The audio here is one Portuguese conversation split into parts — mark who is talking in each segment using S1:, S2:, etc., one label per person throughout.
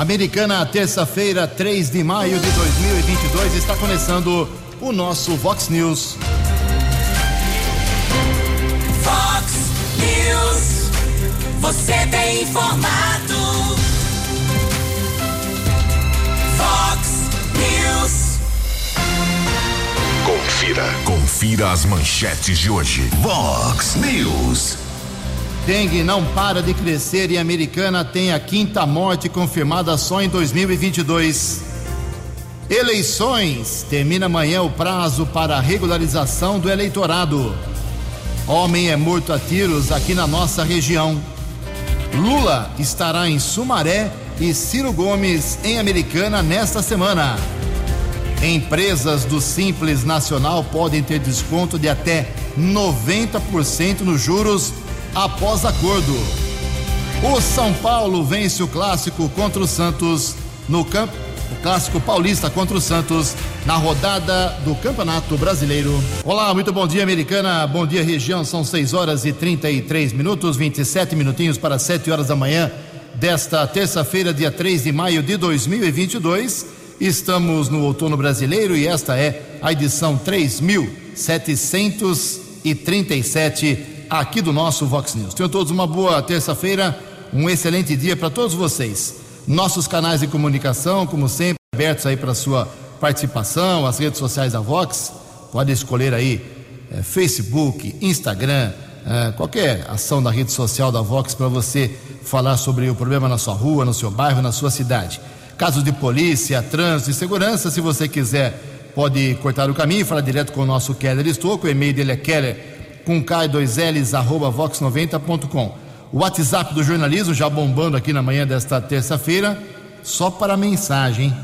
S1: Americana, terça-feira, 3 de maio de 2022, está começando o nosso Vox News.
S2: Vox News. Você tem informado. Vox News.
S3: Confira. Confira as manchetes de hoje. Vox News.
S1: Dengue não para de crescer e a americana tem a quinta morte confirmada só em 2022. Eleições. Termina amanhã o prazo para a regularização do eleitorado. Homem é morto a tiros aqui na nossa região. Lula estará em Sumaré e Ciro Gomes em Americana nesta semana. Empresas do Simples Nacional podem ter desconto de até 90% nos juros após acordo. O São Paulo vence o clássico contra o Santos no campo, o clássico paulista contra o Santos na rodada do Campeonato Brasileiro. Olá, muito bom dia, americana. Bom dia, região. São 6 horas e 33 minutos, 27 minutinhos para 7 horas da manhã desta terça-feira, dia 3 de maio de 2022. Estamos no outono brasileiro e esta é a edição 3737 aqui do nosso Vox News. Tenham todos uma boa terça-feira, um excelente dia para todos vocês. Nossos canais de comunicação, como sempre, abertos aí para sua participação, as redes sociais da Vox, pode escolher aí é, Facebook, Instagram, é, qualquer ação da rede social da Vox para você falar sobre o problema na sua rua, no seu bairro, na sua cidade. Casos de polícia, trânsito e segurança, se você quiser, pode cortar o caminho e falar direto com o nosso Keller Estouco. O e-mail dele é keller com K2Ls, arroba vox90.com. O WhatsApp do jornalismo já bombando aqui na manhã desta terça-feira, só para mensagem.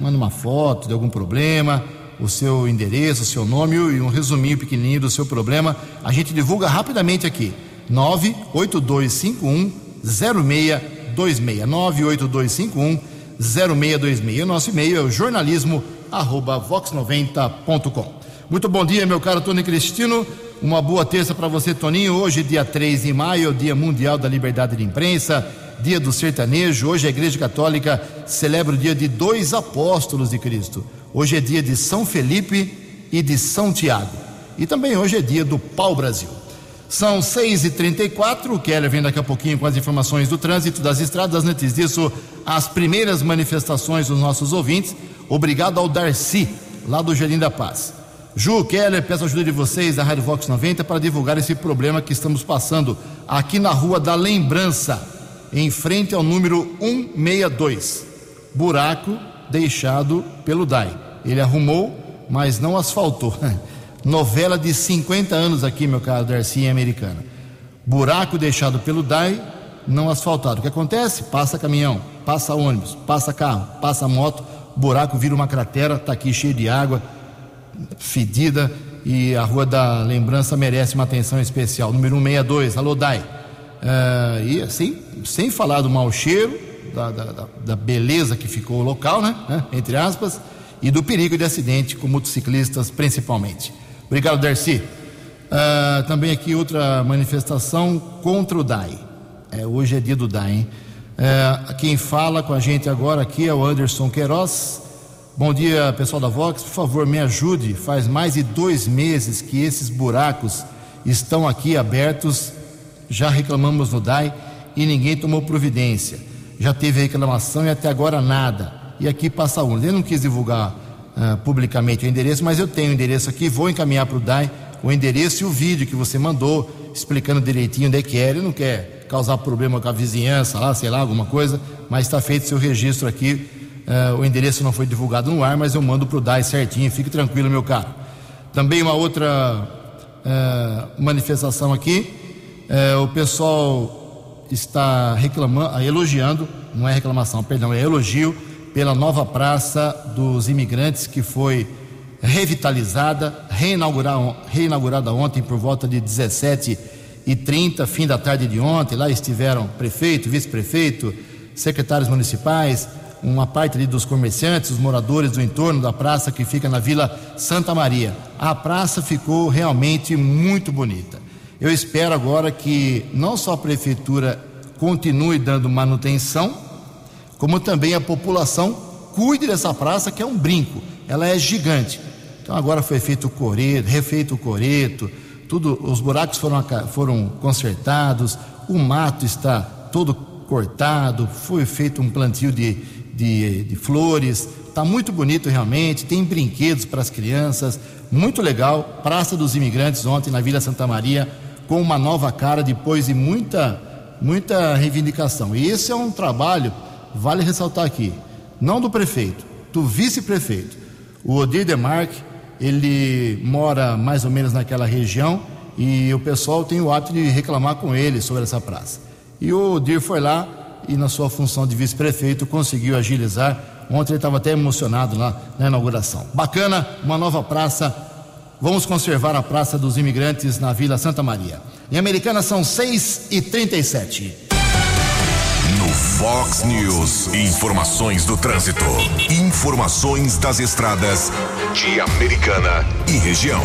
S1: Manda uma foto de algum problema, o seu endereço, o seu nome e um resuminho pequenininho do seu problema. A gente divulga rapidamente aqui. 98251 0626. 98251 0626. O nosso e-mail é o jornalismo arroba vox90.com. Muito bom dia, meu caro Tony Cristino. Uma boa terça para você, Toninho. Hoje, dia 3 de maio, Dia Mundial da Liberdade de Imprensa, Dia do Sertanejo. Hoje a Igreja Católica celebra o dia de dois apóstolos de Cristo. Hoje é dia de São Felipe e de São Tiago. E também hoje é dia do Pau Brasil. São 6h34, o Keller vem daqui a pouquinho com as informações do trânsito, das estradas. Antes disso, as primeiras manifestações dos nossos ouvintes. Obrigado ao Darcy, lá do Jardim da Paz. Ju Keller, peço a ajuda de vocês da Rádio Vox 90 para divulgar esse problema que estamos passando aqui na Rua da Lembrança, em frente ao número 162. Buraco deixado pelo DAI. Ele arrumou, mas não asfaltou. Novela de 50 anos aqui, meu caro Darcy, americana. Buraco deixado pelo DAI, não asfaltado. O que acontece? Passa caminhão, passa ônibus, passa carro, passa moto, buraco vira uma cratera, está aqui cheio de água fedida e a Rua da Lembrança merece uma atenção especial. Número 162, alô Dai. Uh, e assim, sem falar do mau cheiro, da, da, da, beleza que ficou o local, né? né? Entre aspas, e do perigo de acidente com motociclistas principalmente. Obrigado, Darcy. Uh, também aqui outra manifestação contra o DAI. É, hoje é dia do DAI, hein? Uh, quem fala com a gente agora aqui é o Anderson Queiroz, Bom dia, pessoal da Vox. Por favor, me ajude. Faz mais de dois meses que esses buracos estão aqui abertos. Já reclamamos no DAI e ninguém tomou providência. Já teve reclamação e até agora nada. E aqui passa um. Ele não quis divulgar uh, publicamente o endereço, mas eu tenho o endereço aqui. Vou encaminhar para o DAI o endereço e o vídeo que você mandou, explicando direitinho onde é que é. Ele não quer causar problema com a vizinhança lá, sei lá, alguma coisa, mas está feito seu registro aqui Uh, o endereço não foi divulgado no ar, mas eu mando para o DAI certinho, fique tranquilo, meu caro. Também uma outra uh, manifestação aqui, uh, o pessoal está reclamando, elogiando, não é reclamação, perdão, é elogio pela nova praça dos imigrantes que foi revitalizada, reinaugurada, reinaugurada ontem por volta de 17 e 30, fim da tarde de ontem. Lá estiveram prefeito, vice-prefeito, secretários municipais, uma parte ali dos comerciantes, os moradores do entorno da praça que fica na Vila Santa Maria. A praça ficou realmente muito bonita. Eu espero agora que não só a prefeitura continue dando manutenção, como também a população cuide dessa praça que é um brinco, ela é gigante. Então agora foi feito o coreto, refeito o coreto, tudo, os buracos foram, foram consertados, o mato está todo cortado, foi feito um plantio de, de, de flores, está muito bonito realmente, tem brinquedos para as crianças, muito legal. Praça dos Imigrantes ontem na Vila Santa Maria, com uma nova cara depois de muita, muita reivindicação. E esse é um trabalho, vale ressaltar aqui, não do prefeito, do vice-prefeito. O Odir Demarque, ele mora mais ou menos naquela região e o pessoal tem o hábito de reclamar com ele sobre essa praça. E o Odir foi lá e, na sua função de vice-prefeito, conseguiu agilizar. Ontem ele estava até emocionado lá na inauguração. Bacana, uma nova praça. Vamos conservar a Praça dos Imigrantes na Vila Santa Maria. Em Americana são 6 e 37
S3: No Fox News, informações do trânsito. Informações das estradas de Americana e região.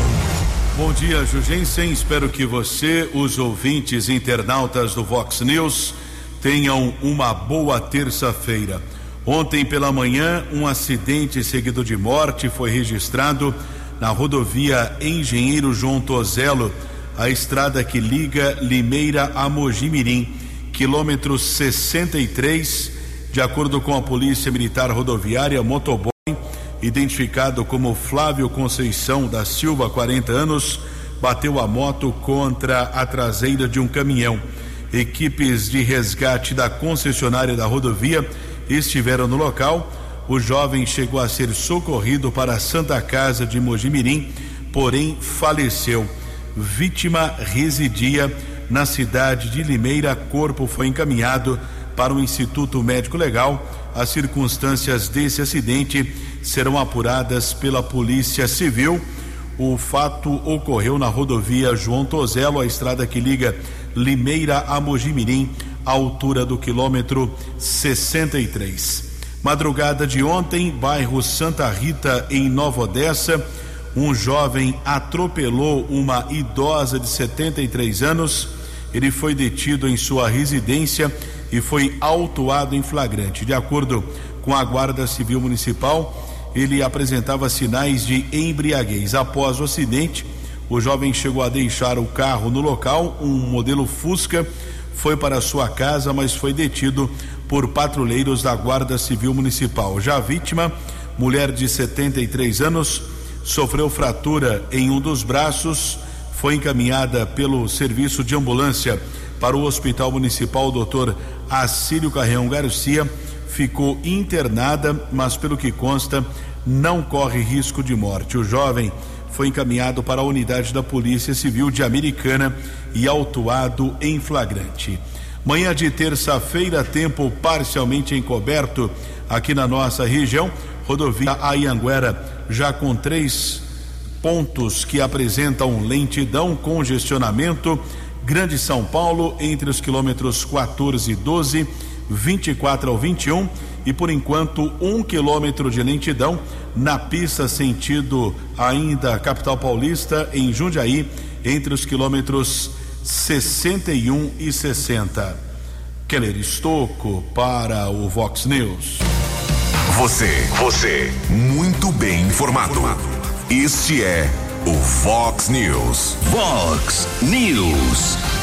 S4: Bom dia, Jugensen. Espero que você, os ouvintes internautas do Vox News, tenham uma boa terça-feira. Ontem pela manhã, um acidente seguido de morte foi registrado na rodovia Engenheiro João Tozelo, a estrada que liga Limeira a Mojimirim, quilômetro 63, de acordo com a Polícia Militar Rodoviária, motoboy identificado como Flávio Conceição da Silva, 40 anos, bateu a moto contra a traseira de um caminhão. Equipes de resgate da concessionária da rodovia estiveram no local. O jovem chegou a ser socorrido para a Santa Casa de Mojimirim, porém faleceu. Vítima residia na cidade de Limeira. Corpo foi encaminhado para o Instituto Médico Legal. As circunstâncias desse acidente serão apuradas pela Polícia Civil. O fato ocorreu na rodovia João Tozelo, a estrada que liga Limeira a Mojimirim, altura do quilômetro 63. Madrugada de ontem, bairro Santa Rita, em Nova Odessa, um jovem atropelou uma idosa de 73 anos. Ele foi detido em sua residência e foi autuado em flagrante. De acordo com a Guarda Civil Municipal, ele apresentava sinais de embriaguez. Após o acidente, o jovem chegou a deixar o carro no local, um modelo Fusca, foi para sua casa, mas foi detido por patrulheiros da Guarda Civil Municipal. Já a vítima, mulher de 73 anos, sofreu fratura em um dos braços, foi encaminhada pelo serviço de ambulância para o Hospital Municipal Dr. Acílio Carreão Garcia, ficou internada, mas pelo que consta, não corre risco de morte. O jovem foi encaminhado para a unidade da Polícia Civil de Americana e autuado em flagrante. Manhã de terça-feira, tempo parcialmente encoberto aqui na nossa região. Rodovia Ayanguera já com três pontos que apresentam lentidão, congestionamento. Grande São Paulo, entre os quilômetros 14 e 12, 24 ao 21 e por enquanto um quilômetro de lentidão na pista sentido ainda capital paulista em Jundiaí entre os quilômetros 61 e 60. Keller Estocco para o Vox News.
S3: Você, você, muito bem informado. Este é o Fox News. Fox News.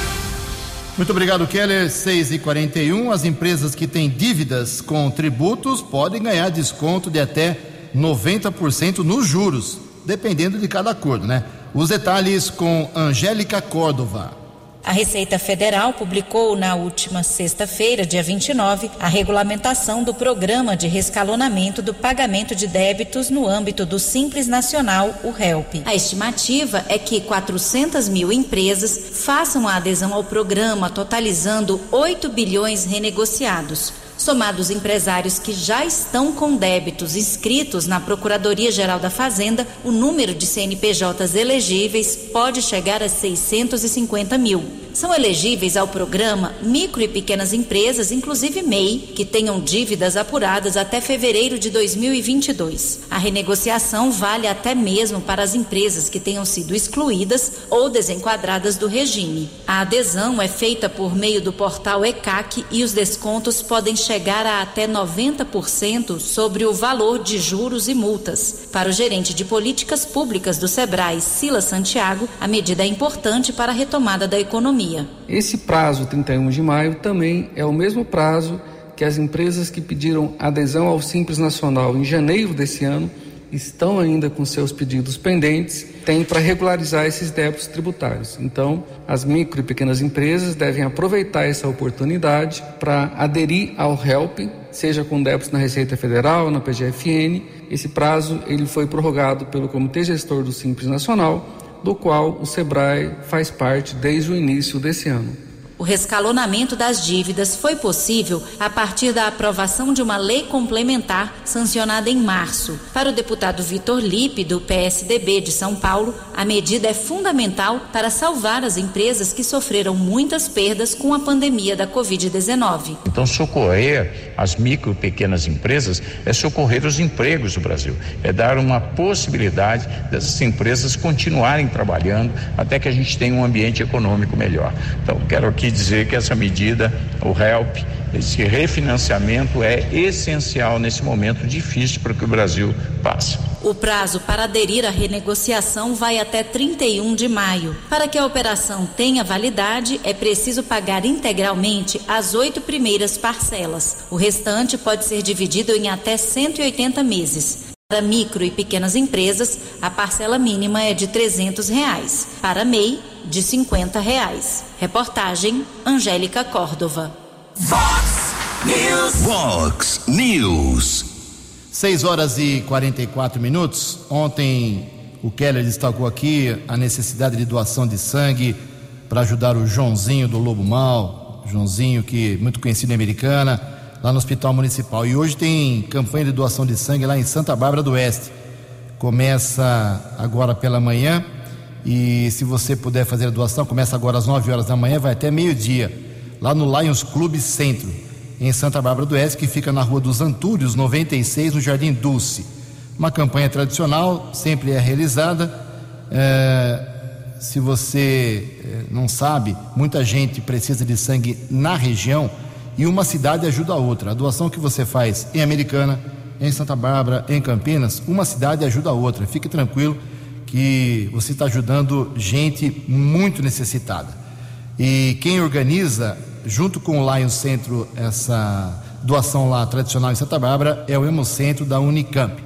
S1: Muito obrigado, Keller. 6 e 41 As empresas que têm dívidas com tributos podem ganhar desconto de até 90% nos juros, dependendo de cada acordo, né? Os detalhes com Angélica Córdova.
S5: A Receita Federal publicou na última sexta-feira, dia 29, a regulamentação do programa de rescalonamento do pagamento de débitos no âmbito do Simples Nacional, o HELP. A estimativa é que 400 mil empresas façam a adesão ao programa, totalizando 8 bilhões renegociados. Somados empresários que já estão com débitos inscritos na Procuradoria-Geral da Fazenda, o número de CNPJs elegíveis pode chegar a 650 mil. São elegíveis ao programa micro e pequenas empresas, inclusive MEI, que tenham dívidas apuradas até fevereiro de 2022. A renegociação vale até mesmo para as empresas que tenham sido excluídas ou desenquadradas do regime. A adesão é feita por meio do portal ECAC e os descontos podem chegar a até 90% sobre o valor de juros e multas. Para o gerente de políticas públicas do Sebrae, Silas Santiago, a medida é importante para a retomada da economia.
S6: Esse prazo, 31 de maio, também é o mesmo prazo que as empresas que pediram adesão ao Simples Nacional em janeiro desse ano estão ainda com seus pedidos pendentes, têm para regularizar esses débitos tributários. Então, as micro e pequenas empresas devem aproveitar essa oportunidade para aderir ao HELP, seja com débitos na Receita Federal, na PGFN. Esse prazo ele foi prorrogado pelo Comitê Gestor do Simples Nacional, do qual o Sebrae faz parte desde o início desse ano.
S5: O rescalonamento das dívidas foi possível a partir da aprovação de uma lei complementar sancionada em março. Para o deputado Vitor Lipe, do PSDB de São Paulo, a medida é fundamental para salvar as empresas que sofreram muitas perdas com a pandemia da Covid-19.
S7: Então, socorrer as micro e pequenas empresas é socorrer os empregos do Brasil, é dar uma possibilidade dessas empresas continuarem trabalhando até que a gente tenha um ambiente econômico melhor. Então, quero aqui dizer que essa medida, o HELP, esse refinanciamento é essencial nesse momento difícil para que o Brasil passe.
S5: O prazo para aderir à renegociação vai até 31 de maio. Para que a operação tenha validade, é preciso pagar integralmente as oito primeiras parcelas. O restante pode ser dividido em até 180 meses. Para micro e pequenas empresas, a parcela mínima é de 300 reais. Para MEI, de 50 reais. Reportagem Angélica Córdova.
S2: Fox News.
S3: Vox News.
S1: 6 horas e 44 minutos. Ontem o Keller destacou aqui a necessidade de doação de sangue para ajudar o Joãozinho do Lobo Mal, Joãozinho que é muito conhecido em Americana, lá no Hospital Municipal. E hoje tem campanha de doação de sangue lá em Santa Bárbara do Oeste. Começa agora pela manhã e se você puder fazer a doação, começa agora às 9 horas da manhã, vai até meio-dia, lá no Lions Clube Centro, em Santa Bárbara do Oeste, que fica na Rua dos Antúrios, 96, no Jardim Dulce. Uma campanha tradicional, sempre é realizada. É, se você é, não sabe, muita gente precisa de sangue na região e uma cidade ajuda a outra. A doação que você faz em Americana, em Santa Bárbara, em Campinas, uma cidade ajuda a outra. Fique tranquilo que você está ajudando gente muito necessitada. E quem organiza, junto com o Lion Centro, essa doação lá tradicional em Santa Bárbara é o Hemocentro da Unicamp.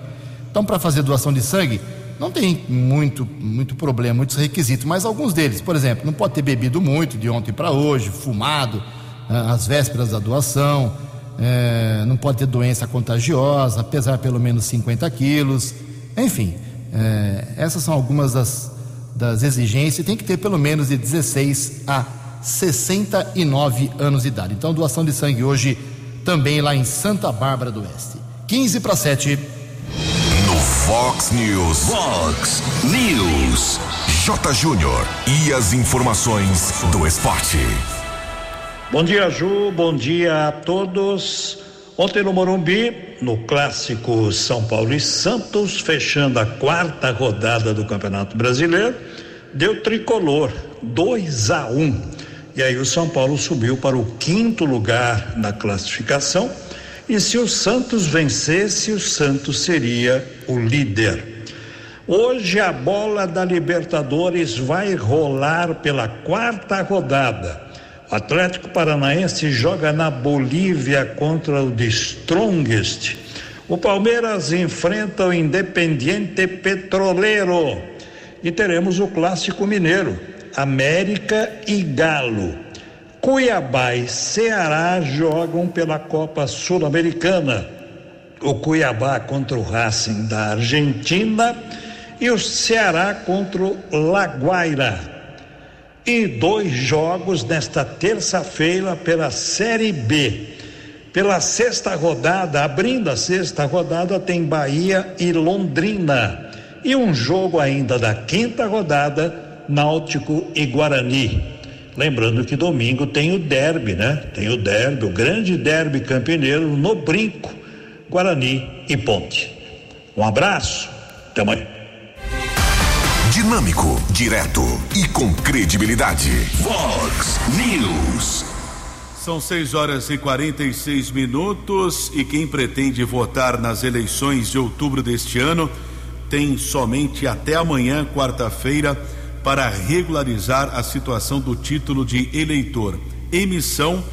S1: Então, para fazer doação de sangue, não tem muito, muito problema, muitos requisitos, mas alguns deles, por exemplo, não pode ter bebido muito de ontem para hoje, fumado às vésperas da doação, eh, não pode ter doença contagiosa, pesar pelo menos 50 quilos, enfim, eh, essas são algumas das, das exigências. Tem que ter pelo menos de 16 a 69 anos de idade. Então, doação de sangue hoje também lá em Santa Bárbara do Oeste. 15 para 7.
S3: No Fox News. Fox News. J. Júnior. E as informações do esporte.
S8: Bom dia, Ju. Bom dia a todos. Ontem no Morumbi, no clássico São Paulo e Santos, fechando a quarta rodada do Campeonato Brasileiro, deu tricolor 2 a 1. Um. E aí o São Paulo subiu para o quinto lugar na classificação. E se o Santos vencesse, o Santos seria o líder. Hoje a bola da Libertadores vai rolar pela quarta rodada. Atlético Paranaense joga na Bolívia contra o The Strongest. O Palmeiras enfrenta o Independiente Petroleiro. E teremos o Clássico Mineiro, América e Galo. Cuiabá e Ceará jogam pela Copa Sul-Americana. O Cuiabá contra o Racing da Argentina e o Ceará contra o Laguaira e dois jogos nesta terça-feira pela Série B. Pela sexta rodada, abrindo a sexta rodada, tem Bahia e Londrina. E um jogo ainda da quinta rodada, Náutico e Guarani. Lembrando que domingo tem o derby, né? Tem o derby, o grande derby campineiro no Brinco, Guarani e Ponte. Um abraço, até amanhã.
S3: Dinâmico, direto e com credibilidade. Vox News.
S4: São 6 horas e 46 minutos e quem pretende votar nas eleições de outubro deste ano tem somente até amanhã, quarta-feira, para regularizar a situação do título de eleitor, emissão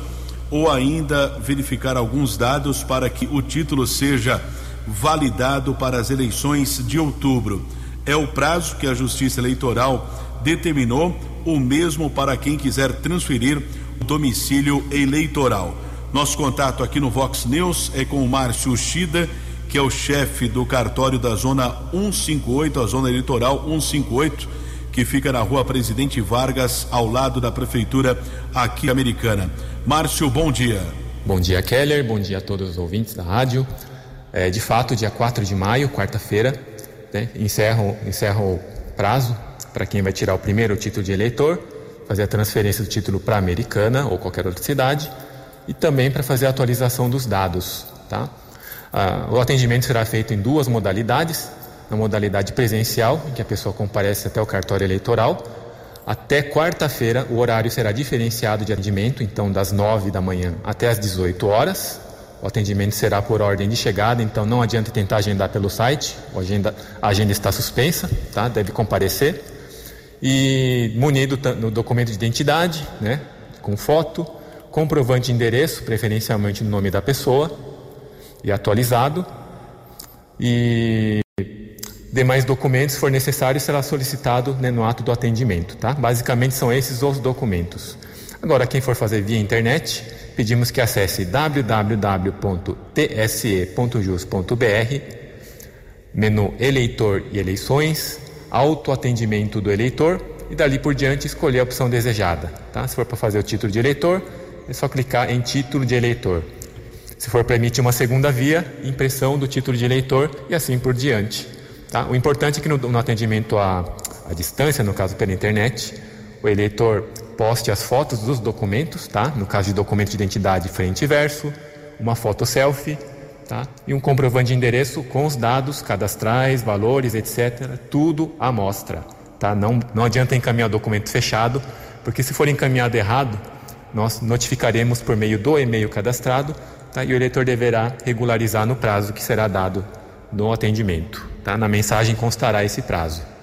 S4: ou ainda verificar alguns dados para que o título seja validado para as eleições de outubro. É o prazo que a Justiça Eleitoral determinou, o mesmo para quem quiser transferir o domicílio eleitoral. Nosso contato aqui no Vox News é com o Márcio Shida, que é o chefe do cartório da Zona 158, a Zona Eleitoral 158, que fica na rua Presidente Vargas, ao lado da Prefeitura aqui americana. Márcio, bom dia.
S9: Bom dia, Keller. Bom dia a todos os ouvintes da rádio. É, de fato, dia 4 de maio, quarta-feira, né, encerra, encerra o prazo para quem vai tirar o primeiro título de eleitor, fazer a transferência do título para Americana ou qualquer outra cidade, e também para fazer a atualização dos dados. Tá? Ah, o atendimento será feito em duas modalidades: na modalidade presencial, em que a pessoa comparece até o cartório eleitoral. Até quarta-feira, o horário será diferenciado de atendimento, então das 9 da manhã até as 18 horas. O atendimento será por ordem de chegada, então não adianta tentar agendar pelo site, a agenda, a agenda está suspensa, tá? deve comparecer. E munido no documento de identidade, né? com foto, comprovante de endereço, preferencialmente no nome da pessoa, e atualizado. E demais documentos, se for necessário, será solicitado né, no ato do atendimento. Tá? Basicamente são esses os documentos. Agora, quem for fazer via internet, pedimos que acesse www.tse.jus.br, menu Eleitor e Eleições, autoatendimento do eleitor e dali por diante escolher a opção desejada. Tá? Se for para fazer o título de eleitor, é só clicar em título de eleitor. Se for para emitir uma segunda via, impressão do título de eleitor e assim por diante. Tá? O importante é que no, no atendimento à, à distância, no caso pela internet, o eleitor poste as fotos dos documentos, tá? No caso de documento de identidade frente e verso, uma foto selfie, tá? E um comprovante de endereço com os dados cadastrais, valores, etc. Tudo à mostra, tá? Não, não adianta encaminhar o documento fechado, porque se for encaminhado errado, nós notificaremos por meio do e-mail cadastrado, tá? E o eleitor deverá regularizar no prazo que será dado no atendimento, tá? Na mensagem constará esse prazo.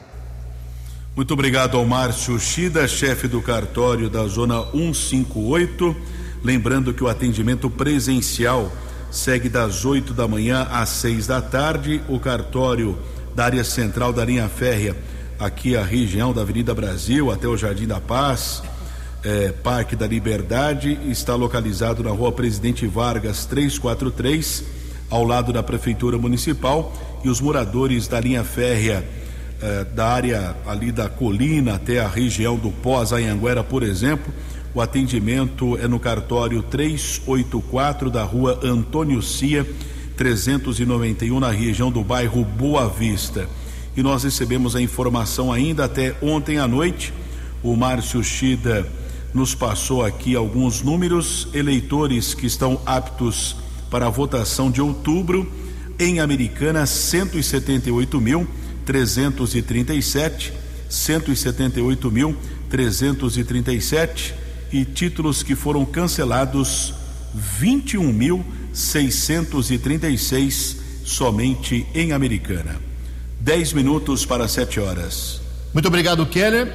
S4: Muito obrigado ao Márcio Shida, chefe do cartório da Zona 158. Lembrando que o atendimento presencial segue das 8 da manhã às 6 da tarde. O cartório da área central da linha férrea, aqui a região da Avenida Brasil até o Jardim da Paz, é, Parque da Liberdade, está localizado na rua Presidente Vargas 343, ao lado da Prefeitura Municipal. E os moradores da linha férrea eh, da área ali da colina até a região do Pós, Anhanguera, por exemplo. O atendimento é no cartório 384 da rua Antônio Cia, 391, na região do bairro Boa Vista. E nós recebemos a informação ainda até ontem à noite. O Márcio Chida nos passou aqui alguns números. Eleitores que estão aptos para a votação de outubro. Em Americana, 178 mil. 337, 178 mil 337 e títulos que foram cancelados 21 mil 636 somente em Americana. 10 minutos para 7 horas.
S1: Muito obrigado, Keller.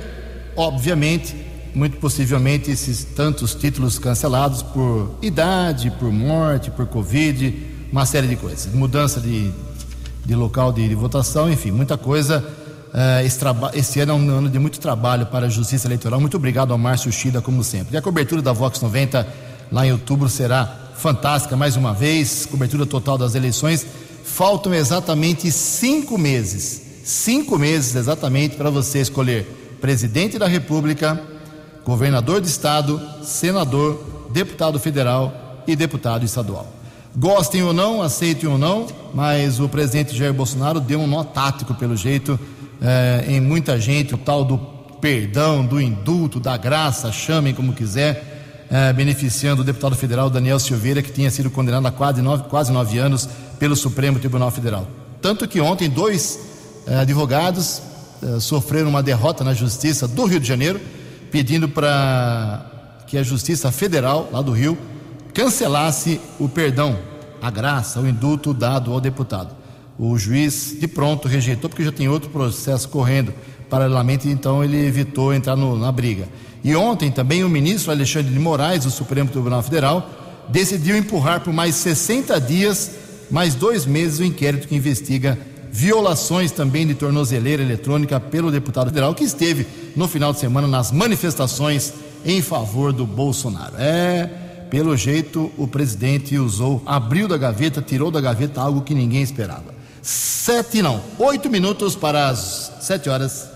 S1: Obviamente, muito possivelmente, esses tantos títulos cancelados por idade, por morte, por Covid, uma série de coisas. Mudança de de local de, de votação, enfim, muita coisa. Uh, esse, esse, ano é um ano de muito trabalho para a Justiça Eleitoral. Muito obrigado ao Márcio Chida, como sempre. E a cobertura da Vox 90 lá em outubro será fantástica mais uma vez cobertura total das eleições. Faltam exatamente cinco meses cinco meses exatamente para você escolher presidente da República, governador de estado, senador, deputado federal e deputado estadual. Gostem ou não, aceitem ou não, mas o presidente Jair Bolsonaro deu um nó tático, pelo jeito, eh, em muita gente, o tal do perdão, do indulto, da graça, chamem como quiser, eh, beneficiando o deputado federal Daniel Silveira, que tinha sido condenado a quase nove, quase nove anos pelo Supremo Tribunal Federal. Tanto que ontem dois eh, advogados eh, sofreram uma derrota na Justiça do Rio de Janeiro, pedindo para que a Justiça Federal, lá do Rio, cancelasse o perdão, a graça, o indulto dado ao deputado. O juiz, de pronto, rejeitou, porque já tem outro processo correndo paralelamente, então ele evitou entrar no, na briga. E ontem também o ministro Alexandre de Moraes, do Supremo Tribunal Federal, decidiu empurrar por mais 60 dias, mais dois meses, o inquérito que investiga violações também de tornozeleira eletrônica pelo deputado federal que esteve no final de semana nas manifestações em favor do Bolsonaro. É, pelo jeito o presidente usou, abriu da gaveta, tirou da gaveta algo que ninguém esperava. Sete não, oito minutos para as sete horas.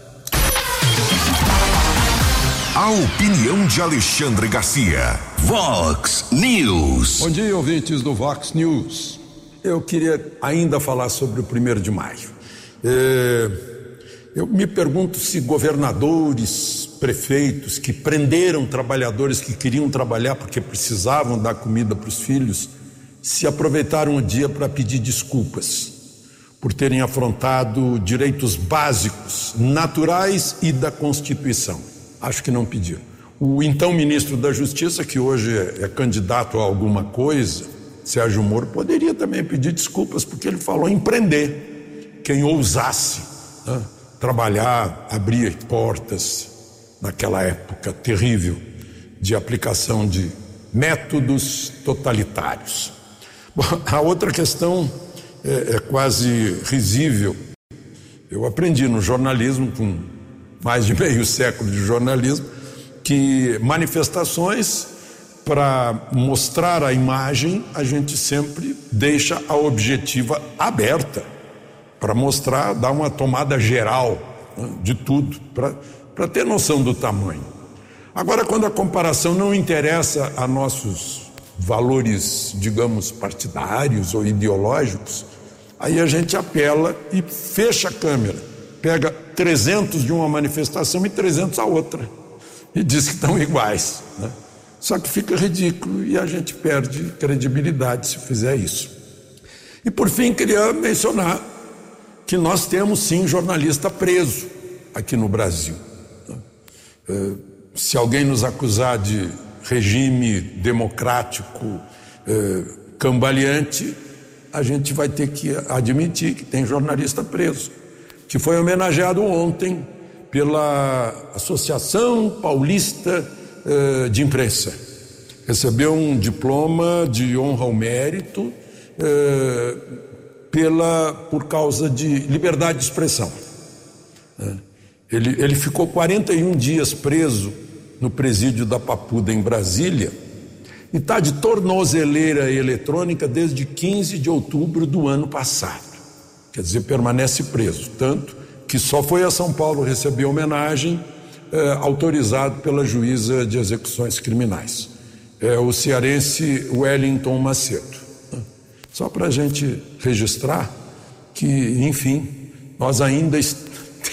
S3: A opinião de Alexandre Garcia. Vox News.
S10: Bom dia, ouvintes do Vox News. Eu queria ainda falar sobre o primeiro de maio. É, eu me pergunto se governadores, prefeitos que prenderam trabalhadores que queriam trabalhar porque precisavam dar comida para os filhos, se aproveitaram o dia para pedir desculpas por terem afrontado direitos básicos, naturais e da Constituição. Acho que não pediram. O então ministro da Justiça, que hoje é, candidato a alguma coisa, Sérgio Moro, poderia também pedir desculpas, porque ele falou em prender quem ousasse né, trabalhar, abrir portas naquela época terrível de aplicação de métodos totalitários. A outra questão é, é quase risível. Eu aprendi no jornalismo, com mais de meio século de jornalismo, que manifestações para mostrar a imagem, a gente sempre deixa a objetiva aberta para mostrar, dar uma tomada geral né, de tudo, para ter noção do tamanho. Agora, quando a comparação não interessa a nossos valores, digamos, partidários ou ideológicos, aí a gente apela e fecha a câmera, pega 300 de uma manifestação e 300 a outra, e diz que estão iguais. Né? Só que fica ridículo e a gente perde credibilidade se fizer isso. E por fim, queria mencionar que nós temos sim jornalista preso aqui no Brasil. É, se alguém nos acusar de regime democrático é, cambaleante, a gente vai ter que admitir que tem jornalista preso, que foi homenageado ontem pela Associação Paulista eh, de Imprensa. Recebeu um diploma de honra ao mérito eh, pela, por causa de liberdade de expressão. Ele, ele ficou 41 dias preso no presídio da Papuda, em Brasília, e está de tornozeleira eletrônica desde 15 de outubro do ano passado. Quer dizer, permanece preso. Tanto que só foi a São Paulo receber homenagem eh, autorizado pela juíza de execuções criminais, é o cearense Wellington Macedo. Só para a gente registrar que, enfim, nós ainda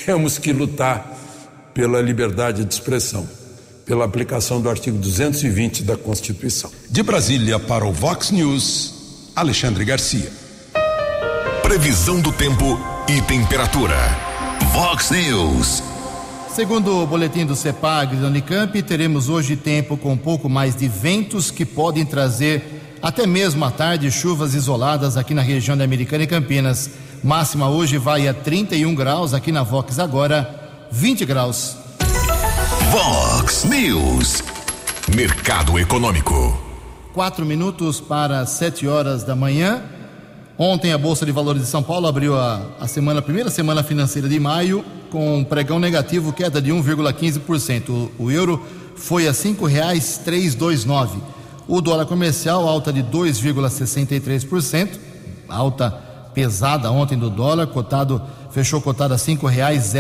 S10: temos que lutar pela liberdade de expressão pela aplicação do artigo 220 da Constituição.
S3: De Brasília para o Vox News, Alexandre Garcia. Previsão do tempo e temperatura. Vox News.
S1: Segundo o boletim do CEPAG da Unicamp, teremos hoje tempo com um pouco mais de ventos que podem trazer até mesmo à tarde chuvas isoladas aqui na região da Americana e Campinas. Máxima hoje vai a 31 graus, aqui na Vox agora 20 graus.
S3: Vox News. Mercado Econômico.
S1: Quatro minutos para sete horas da manhã. Ontem a Bolsa de Valores de São Paulo abriu a, a semana, a primeira semana financeira de maio com um pregão negativo, queda de 1,15%. O, o euro foi a cinco reais O dólar comercial alta de 2,63%, alta pesada ontem do dólar, cotado fechou cotado a cinco reais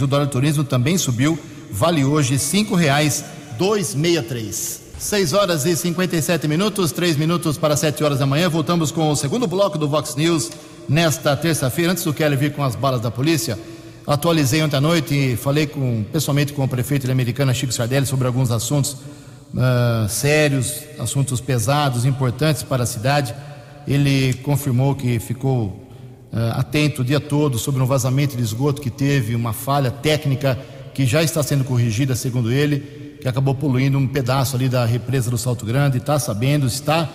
S1: O dólar turismo também subiu vale hoje cinco reais dois meia três. Seis horas e 57 minutos, três minutos para sete horas da manhã. Voltamos com o segundo bloco do Vox News nesta terça-feira. Antes do Kelly vir com as balas da polícia, Atualizei ontem à noite e falei com, pessoalmente com o prefeito de Americana, Chico Sardelli, sobre alguns assuntos uh, sérios, assuntos pesados, importantes para a cidade. Ele confirmou que ficou uh, atento o dia todo sobre um vazamento de esgoto que teve, uma falha técnica que já está sendo corrigida, segundo ele, que acabou poluindo um pedaço ali da represa do Salto Grande. Está sabendo, está,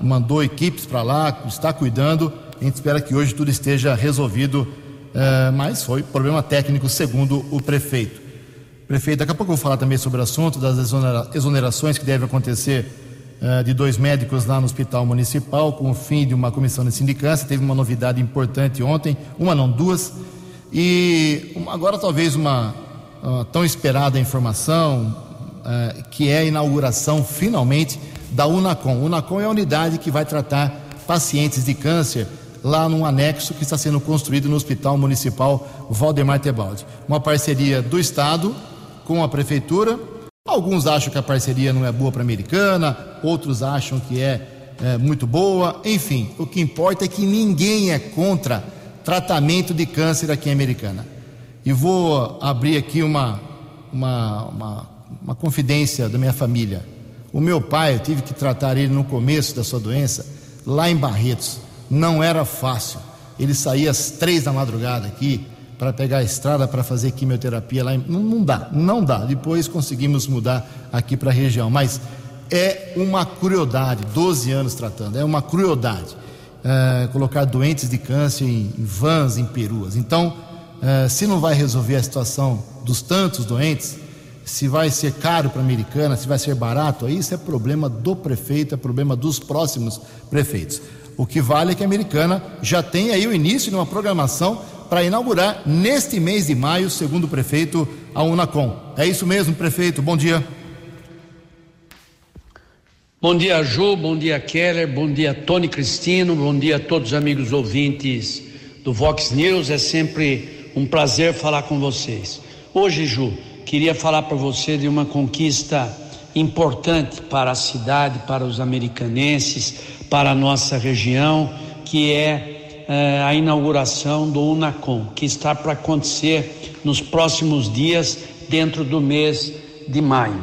S1: mandou equipes para lá, está cuidando. A gente espera que hoje tudo esteja resolvido é, mas foi problema técnico, segundo o prefeito. Prefeito, daqui a pouco eu vou falar também sobre o assunto das exonerações que devem acontecer uh, de dois médicos lá no Hospital Municipal, com o fim de uma comissão de sindicância. Teve uma novidade importante ontem, uma não, duas. E agora talvez uma tão esperada informação, uh, que é a inauguração finalmente da Unacom. Unacom é a unidade que vai tratar pacientes de câncer lá num anexo que está sendo construído no Hospital Municipal Valdemar Tebaldi. Uma parceria do Estado com a Prefeitura. Alguns acham que a parceria não é boa para a americana, outros acham que é, é muito boa. Enfim, o que importa é que ninguém é contra tratamento de câncer aqui em Americana. E vou abrir aqui uma, uma, uma, uma confidência da minha família. O meu pai, eu tive que tratar ele no começo da sua doença, lá em Barretos não era fácil. Ele saía às três da madrugada aqui para pegar a estrada para fazer quimioterapia lá. Não, não dá, não dá. Depois conseguimos mudar aqui para a região, mas é uma crueldade. 12 anos tratando, é uma crueldade é, colocar doentes de câncer em, em vans, em peruas. Então, é, se não vai resolver a situação dos tantos doentes, se vai ser caro para a americana, se vai ser barato, aí isso é problema do prefeito, é problema dos próximos prefeitos. O que vale é que a americana já tem aí o início de uma programação para inaugurar neste mês de maio, segundo o prefeito, a Unacom. É isso mesmo, prefeito. Bom dia.
S11: Bom dia, Ju. Bom dia, Keller. Bom dia, Tony Cristino. Bom dia a todos os amigos ouvintes do Vox News. É sempre um prazer falar com vocês. Hoje, Ju, queria falar para você de uma conquista importante para a cidade, para os americanenses, para a nossa região, que é, é a inauguração do Unacom, que está para acontecer nos próximos dias, dentro do mês de maio.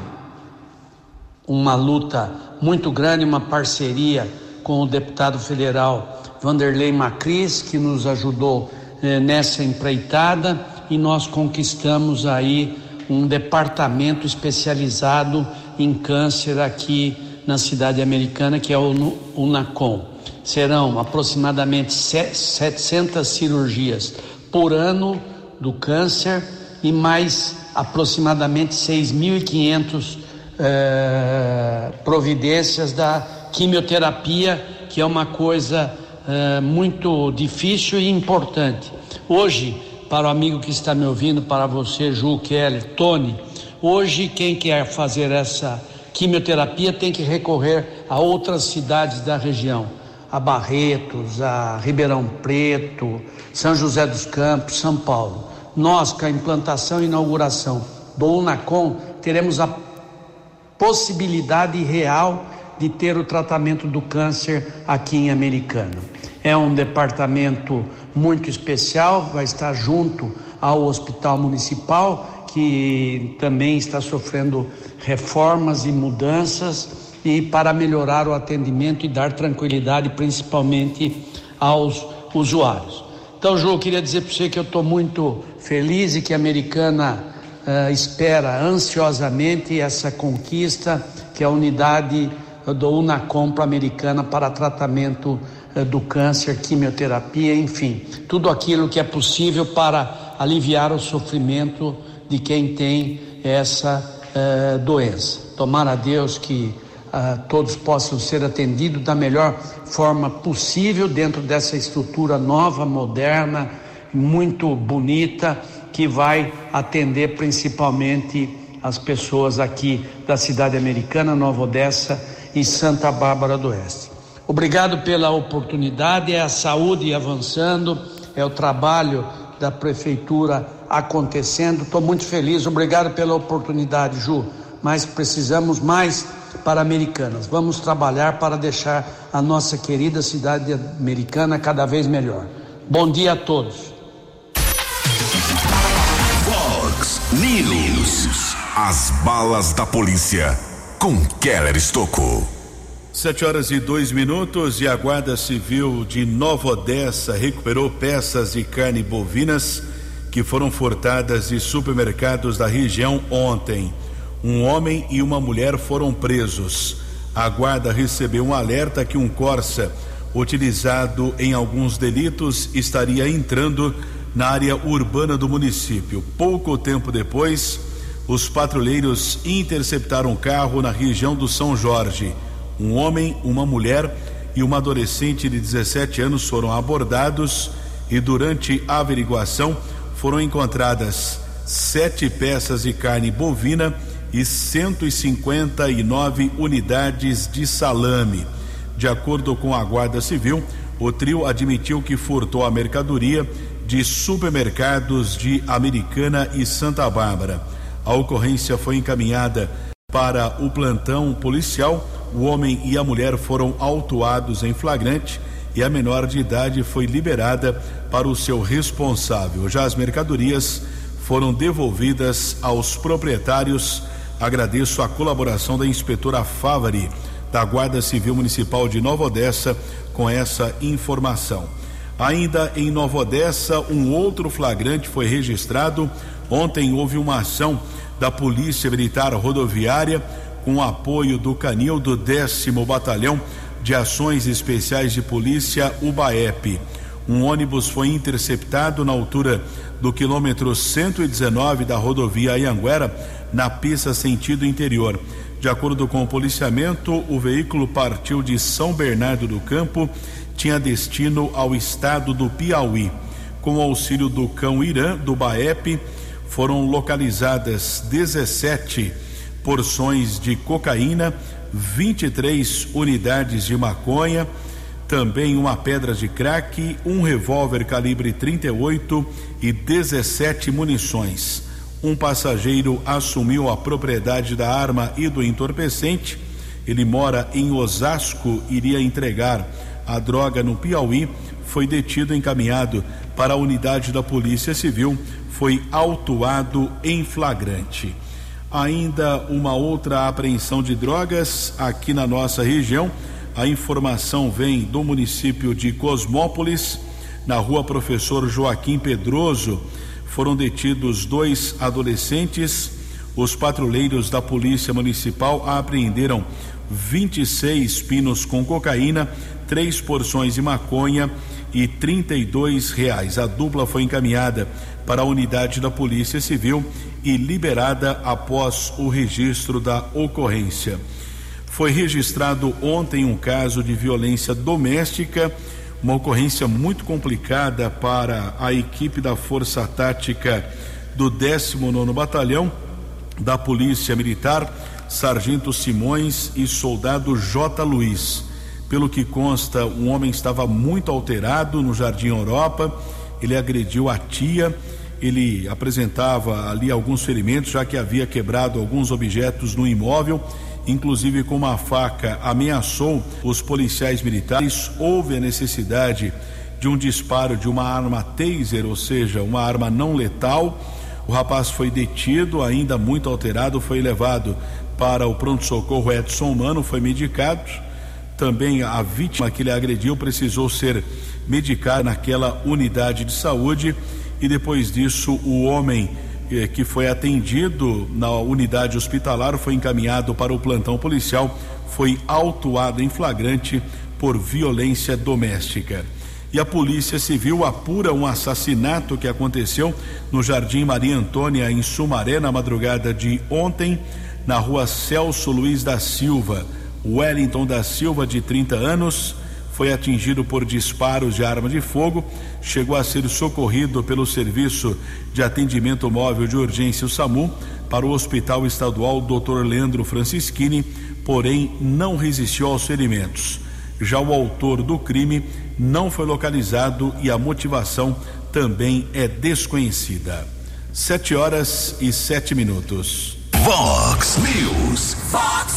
S11: Uma luta muito grande, uma parceria com o deputado federal Vanderlei Macris, que nos ajudou é, nessa empreitada, e nós conquistamos aí um departamento especializado em câncer aqui na cidade americana, que é o UNACOM. Serão aproximadamente 700 cirurgias por ano do câncer e mais aproximadamente 6.500 eh, providências da quimioterapia, que é uma coisa eh, muito difícil e importante. Hoje, para o amigo que está me ouvindo, para você, Ju Kelly, Tony, hoje quem quer fazer essa quimioterapia tem que recorrer a outras cidades da região, a Barretos, a Ribeirão Preto, São José dos Campos, São Paulo. Nós, com a implantação e inauguração do Unacom, teremos a possibilidade real de ter o tratamento do câncer aqui em Americana. É um departamento muito especial, vai estar junto ao Hospital Municipal que também está sofrendo reformas e mudanças e para melhorar o atendimento e dar tranquilidade principalmente aos usuários. Então, João, eu queria dizer para você que eu estou muito feliz e que a Americana uh, espera ansiosamente essa conquista, que é a unidade do Unacom para Americana para tratamento uh, do câncer, quimioterapia, enfim, tudo aquilo que é possível para aliviar o sofrimento de quem tem essa uh, doença. Tomara a Deus que uh, todos possam ser atendidos da melhor forma possível dentro dessa estrutura nova, moderna, muito bonita, que vai atender principalmente as pessoas aqui da cidade americana, Nova Odessa e Santa Bárbara do Oeste. Obrigado pela oportunidade, é a saúde avançando, é o trabalho da prefeitura acontecendo. Estou muito feliz, obrigado pela oportunidade, Ju. Mas precisamos mais para Americanas. Vamos trabalhar para deixar a nossa querida cidade americana cada vez melhor. Bom dia a todos. Fox News.
S3: As balas da polícia com Keller Estocou.
S4: Sete horas e dois minutos e a Guarda Civil de Nova Odessa recuperou peças de carne bovinas que foram furtadas de supermercados da região ontem. Um homem e uma mulher foram presos. A guarda recebeu um alerta que um Corsa utilizado em alguns delitos estaria entrando na área urbana do município. Pouco tempo depois, os patrulheiros interceptaram um carro na região do São Jorge. Um homem, uma mulher e uma adolescente de 17 anos foram abordados e durante a averiguação foram encontradas sete peças de carne bovina e 159 unidades de salame. De acordo com a Guarda Civil, o trio admitiu que furtou a mercadoria de supermercados de Americana e Santa Bárbara. A ocorrência foi encaminhada para o plantão policial. O homem e a mulher foram autuados em flagrante e a menor de idade foi liberada para o seu responsável. Já as mercadorias foram devolvidas aos proprietários. Agradeço a colaboração da inspetora Favari da Guarda Civil Municipal de Nova Odessa com essa informação. Ainda em Nova Odessa, um outro flagrante foi registrado. Ontem houve uma ação da Polícia Militar Rodoviária com apoio do Canil do décimo Batalhão de Ações Especiais de Polícia UBAEP. Um ônibus foi interceptado na altura do quilômetro 119 da rodovia Anhanguera, na pista sentido interior. De acordo com o policiamento, o veículo partiu de São Bernardo do Campo tinha destino ao estado do Piauí. Com o auxílio do cão Irã, do BAEP, foram localizadas 17 porções de cocaína, 23 unidades de maconha, também uma pedra de crack, um revólver calibre 38 e 17 munições. Um passageiro assumiu a propriedade da arma e do entorpecente. Ele mora em Osasco, iria entregar a droga no Piauí, foi detido encaminhado para a unidade da Polícia Civil, foi autuado em flagrante. Ainda uma outra apreensão de drogas aqui na nossa região. A informação vem do município de Cosmópolis, na rua Professor Joaquim Pedroso. Foram detidos dois adolescentes. Os patrulheiros da Polícia Municipal apreenderam 26 pinos com cocaína, três porções de maconha e 32 reais. A dupla foi encaminhada para a unidade da Polícia Civil e liberada após o registro da ocorrência. Foi registrado ontem um caso de violência doméstica, uma ocorrência muito complicada para a equipe da Força Tática do 19 Batalhão da Polícia Militar Sargento Simões e soldado J. Luiz. Pelo que consta, um homem estava muito alterado no Jardim Europa. Ele agrediu a tia. Ele apresentava ali alguns ferimentos, já que havia quebrado alguns objetos no imóvel, inclusive com uma faca ameaçou os policiais militares. Houve a necessidade de um disparo de uma arma taser, ou seja, uma arma não letal. O rapaz foi detido, ainda muito alterado, foi levado para o pronto-socorro Edson Mano, foi medicado. Também a vítima que ele agrediu precisou ser medicada naquela unidade de saúde e depois disso o homem que foi atendido na unidade hospitalar foi encaminhado para o plantão policial, foi autuado em flagrante por violência doméstica. E a Polícia Civil apura um assassinato que aconteceu no Jardim Maria Antônia, em Sumaré, na madrugada de ontem na rua Celso Luiz da Silva. Wellington da Silva, de 30 anos, foi atingido por disparos de arma de fogo, chegou a ser socorrido pelo Serviço de Atendimento Móvel de Urgência, o SAMU, para o Hospital Estadual Dr. Leandro Francischini, porém não resistiu aos ferimentos. Já o autor do crime não foi localizado e a motivação também é desconhecida. Sete horas e sete minutos.
S3: Vox News.
S2: Fox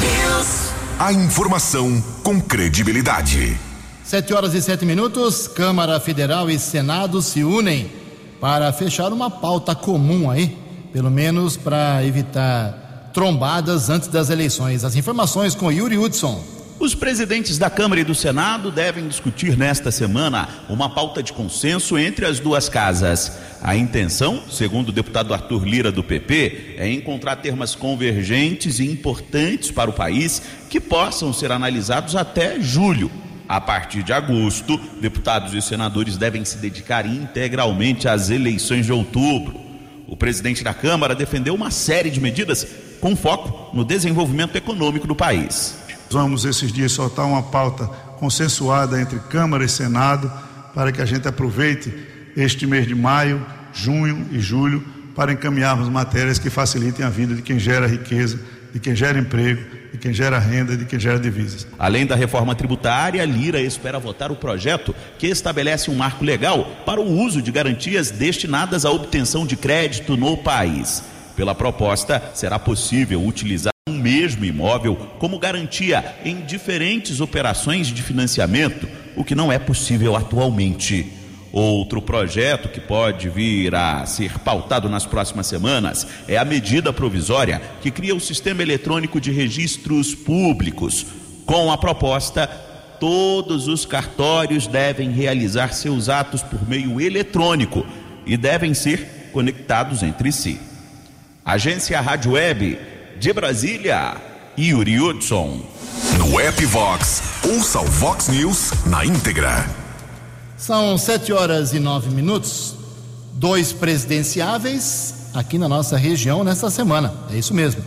S2: News.
S3: A informação com credibilidade.
S1: Sete horas e sete minutos. Câmara Federal e Senado se unem para fechar uma pauta comum aí pelo menos para evitar trombadas antes das eleições. As informações com Yuri Hudson.
S12: Os presidentes da Câmara e do Senado devem discutir nesta semana uma pauta de consenso entre as duas casas. A intenção, segundo o deputado Arthur Lira do PP, é encontrar termos convergentes e importantes para o país que possam ser analisados até julho. A partir de agosto, deputados e senadores devem se dedicar integralmente às eleições de outubro. O presidente da Câmara defendeu uma série de medidas com foco no desenvolvimento econômico do país.
S13: Vamos esses dias soltar uma pauta consensuada entre Câmara e Senado para que a gente aproveite este mês de maio, junho e julho para encaminharmos matérias que facilitem a vida de quem gera riqueza, de quem gera emprego, de quem gera renda, de quem gera divisas.
S12: Além da reforma tributária, Lira espera votar o projeto que estabelece um marco legal para o uso de garantias destinadas à obtenção de crédito no país. Pela proposta, será possível utilizar mesmo imóvel como garantia em diferentes operações de financiamento, o que não é possível atualmente. Outro projeto que pode vir a ser pautado nas próximas semanas é a medida provisória que cria o sistema eletrônico de registros públicos. Com a proposta, todos os cartórios devem realizar seus atos por meio eletrônico e devem ser conectados entre si. Agência Rádio Web de Brasília, Yuri Hudson.
S3: No app Vox, ouça o Vox News na íntegra.
S1: São sete horas e nove minutos. Dois presidenciáveis aqui na nossa região nesta semana. É isso mesmo.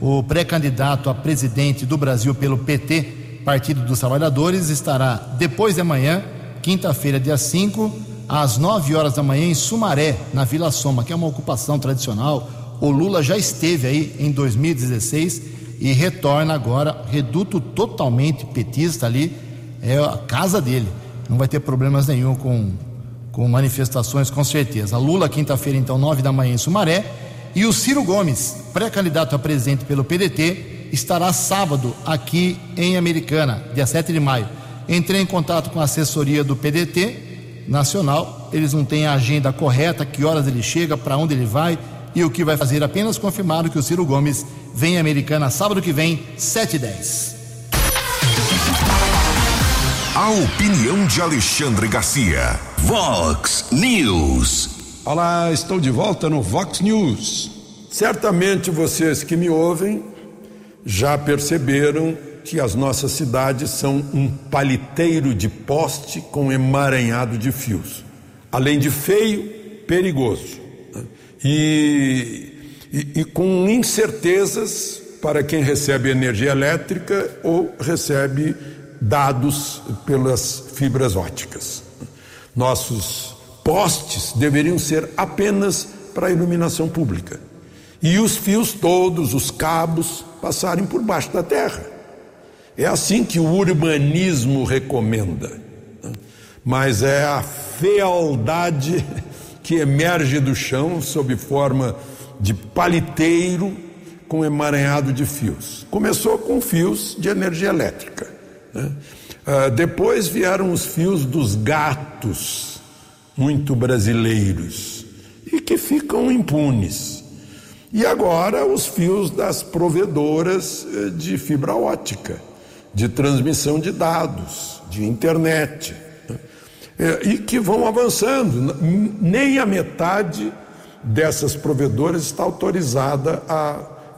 S1: O pré-candidato a presidente do Brasil pelo PT, Partido dos Trabalhadores, estará depois de amanhã, quinta-feira, dia 5, às 9 horas da manhã, em Sumaré, na Vila Soma, que é uma ocupação tradicional o Lula já esteve aí em 2016 e retorna agora, reduto totalmente petista ali, é a casa dele. Não vai ter problemas nenhum com, com manifestações, com certeza. Lula, quinta-feira, então, nove da manhã em Sumaré. E o Ciro Gomes, pré-candidato a presidente pelo PDT, estará sábado aqui em Americana, dia 7 de maio. Entrei em contato com a assessoria do PDT nacional, eles não têm a agenda correta, que horas ele chega, para onde ele vai e o que vai fazer apenas confirmado que o Ciro Gomes vem à Americana sábado que vem, 7 e 10.
S3: A opinião de Alexandre Garcia. Vox News.
S10: Olá, estou de volta no Vox News. Certamente vocês que me ouvem já perceberam que as nossas cidades são um paliteiro de poste com emaranhado de fios. Além de feio, perigoso e, e, e com incertezas para quem recebe energia elétrica ou recebe dados pelas fibras óticas. Nossos postes deveriam ser apenas para iluminação pública e os fios todos, os cabos, passarem por baixo da terra. É assim que o urbanismo recomenda. Mas é a fealdade que emerge do chão sob forma de paliteiro com emaranhado de fios. Começou com fios de energia elétrica. Né? Uh, depois vieram os fios dos gatos, muito brasileiros, e que ficam impunes. E agora os fios das provedoras eh, de fibra ótica, de transmissão de dados, de internet e que vão avançando. Nem a metade dessas provedoras está autorizada a,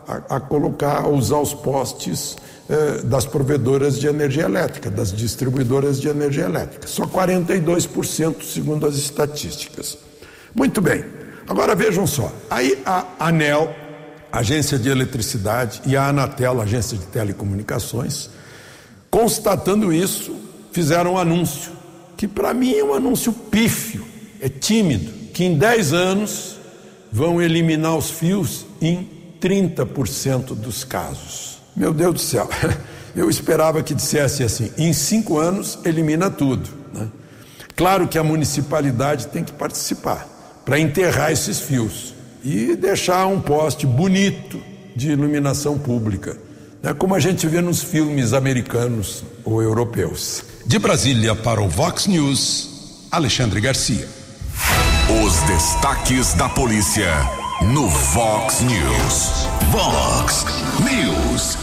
S10: a, a colocar, a usar os postes é, das provedoras de energia elétrica, das distribuidoras de energia elétrica. Só 42%, segundo as estatísticas. Muito bem. Agora vejam só. Aí a ANEL, Agência de Eletricidade, e a Anatel, Agência de Telecomunicações, constatando isso, fizeram um anúncio que para mim é um anúncio pífio, é tímido, que em 10 anos vão eliminar os fios em 30% dos casos. Meu Deus do céu, eu esperava que dissesse assim: em cinco anos elimina tudo. Né? Claro que a municipalidade tem que participar para enterrar esses fios e deixar um poste bonito de iluminação pública, né? como a gente vê nos filmes americanos ou europeus.
S3: De Brasília para o Vox News, Alexandre Garcia. Os destaques da polícia no Fox News. Fox News.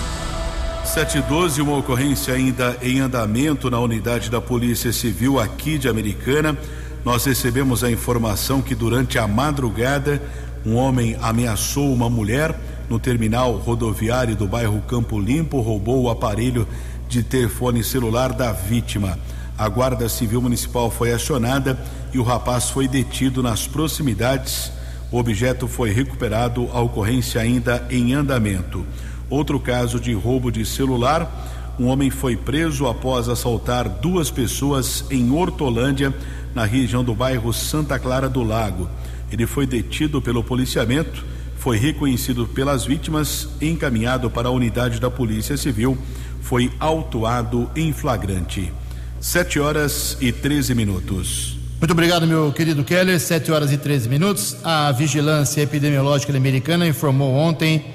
S4: 712, uma ocorrência ainda em andamento na unidade da Polícia Civil aqui de Americana. Nós recebemos a informação que durante a madrugada um homem ameaçou uma mulher no terminal rodoviário do bairro Campo Limpo, roubou o aparelho de telefone celular da vítima. A Guarda Civil Municipal foi acionada e o rapaz foi detido nas proximidades. O objeto foi recuperado, a ocorrência ainda em andamento. Outro caso de roubo de celular. Um homem foi preso após assaltar duas pessoas em Hortolândia, na região do bairro Santa Clara do Lago. Ele foi detido pelo policiamento, foi reconhecido pelas vítimas, encaminhado para a unidade da Polícia Civil foi autuado em flagrante. Sete horas e 13 minutos.
S1: Muito obrigado, meu querido Keller. Sete horas e 13 minutos. A Vigilância Epidemiológica Americana informou ontem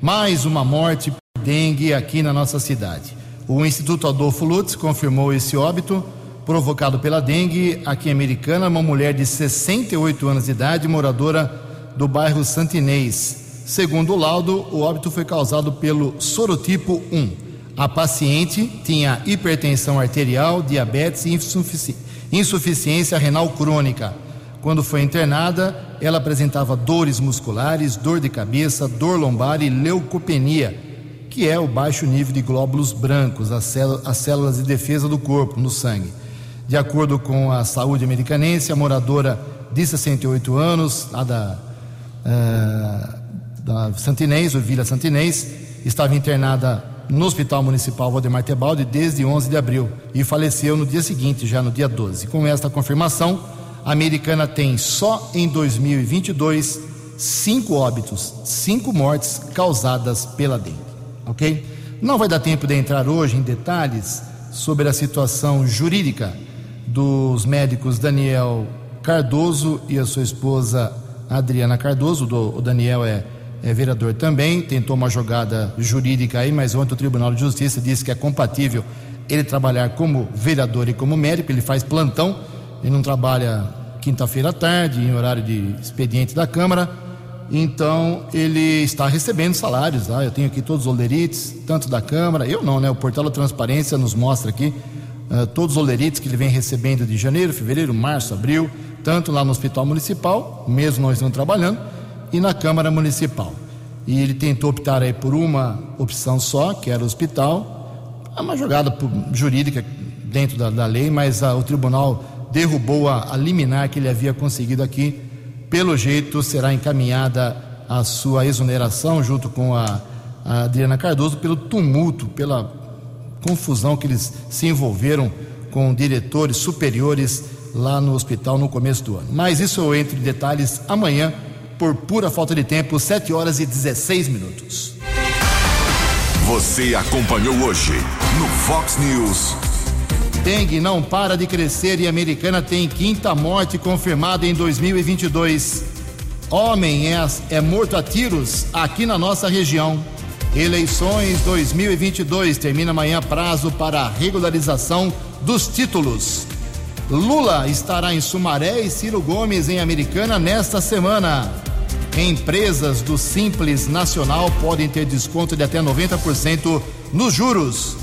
S1: mais uma morte por dengue aqui na nossa cidade. O Instituto Adolfo Lutz confirmou esse óbito provocado pela dengue aqui em Americana, uma mulher de 68 anos de idade, moradora do bairro Santinês. Segundo o laudo, o óbito foi causado pelo sorotipo 1. A paciente tinha hipertensão arterial, diabetes e insufici insuficiência renal crônica. Quando foi internada, ela apresentava dores musculares, dor de cabeça, dor lombar e leucopenia, que é o baixo nível de glóbulos brancos, as, as células de defesa do corpo no sangue. De acordo com a saúde americanense, a moradora de 68 anos, lá da, uh, da Santinês, ou Vila Santinês, estava internada no Hospital Municipal Valdemar Tebaldi desde 11 de abril e faleceu no dia seguinte, já no dia 12. Com esta confirmação, a americana tem só em 2022 cinco óbitos, cinco mortes causadas pela dengue. Ok? Não vai dar tempo de entrar hoje em detalhes sobre a situação jurídica dos médicos Daniel Cardoso e a sua esposa Adriana Cardoso. O Daniel é é vereador também, tentou uma jogada jurídica aí, mas ontem o Tribunal de Justiça disse que é compatível ele trabalhar como vereador e como médico, ele faz plantão, ele não trabalha quinta-feira à tarde, em horário de expediente da Câmara, então ele está recebendo salários, eu tenho aqui todos os olerites, tanto da Câmara, eu não, né? O portal da Transparência nos mostra aqui uh, todos os olerites que ele vem recebendo de janeiro, fevereiro, março, abril, tanto lá no Hospital Municipal, mesmo nós não trabalhando, e na Câmara Municipal. E ele tentou optar aí por uma opção só, que era o hospital. É uma jogada jurídica dentro da, da lei, mas a, o tribunal derrubou a, a liminar que ele havia conseguido aqui. Pelo jeito, será encaminhada a sua exoneração junto com a, a Adriana Cardoso pelo tumulto, pela confusão que eles se envolveram com diretores superiores lá no hospital no começo do ano. Mas isso eu entro em detalhes amanhã por pura falta de tempo, 7 horas e 16 minutos.
S3: Você acompanhou hoje no Fox News.
S1: Dengue não para de crescer e a americana tem quinta morte confirmada em 2022. Homem é, é morto a tiros aqui na nossa região. Eleições 2022 termina amanhã prazo para regularização dos títulos. Lula estará em Sumaré e Ciro Gomes em Americana nesta semana. Empresas do Simples Nacional podem ter desconto de até 90% nos juros.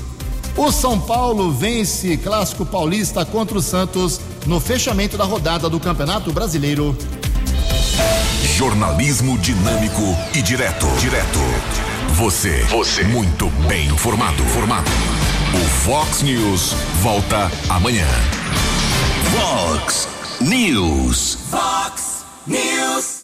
S1: O São Paulo vence Clássico Paulista contra o Santos no fechamento da rodada do Campeonato Brasileiro.
S3: Jornalismo dinâmico e direto. Direto. Você. Você. Muito bem informado. Formado. O Fox News volta amanhã. Fox News.
S2: Fox News.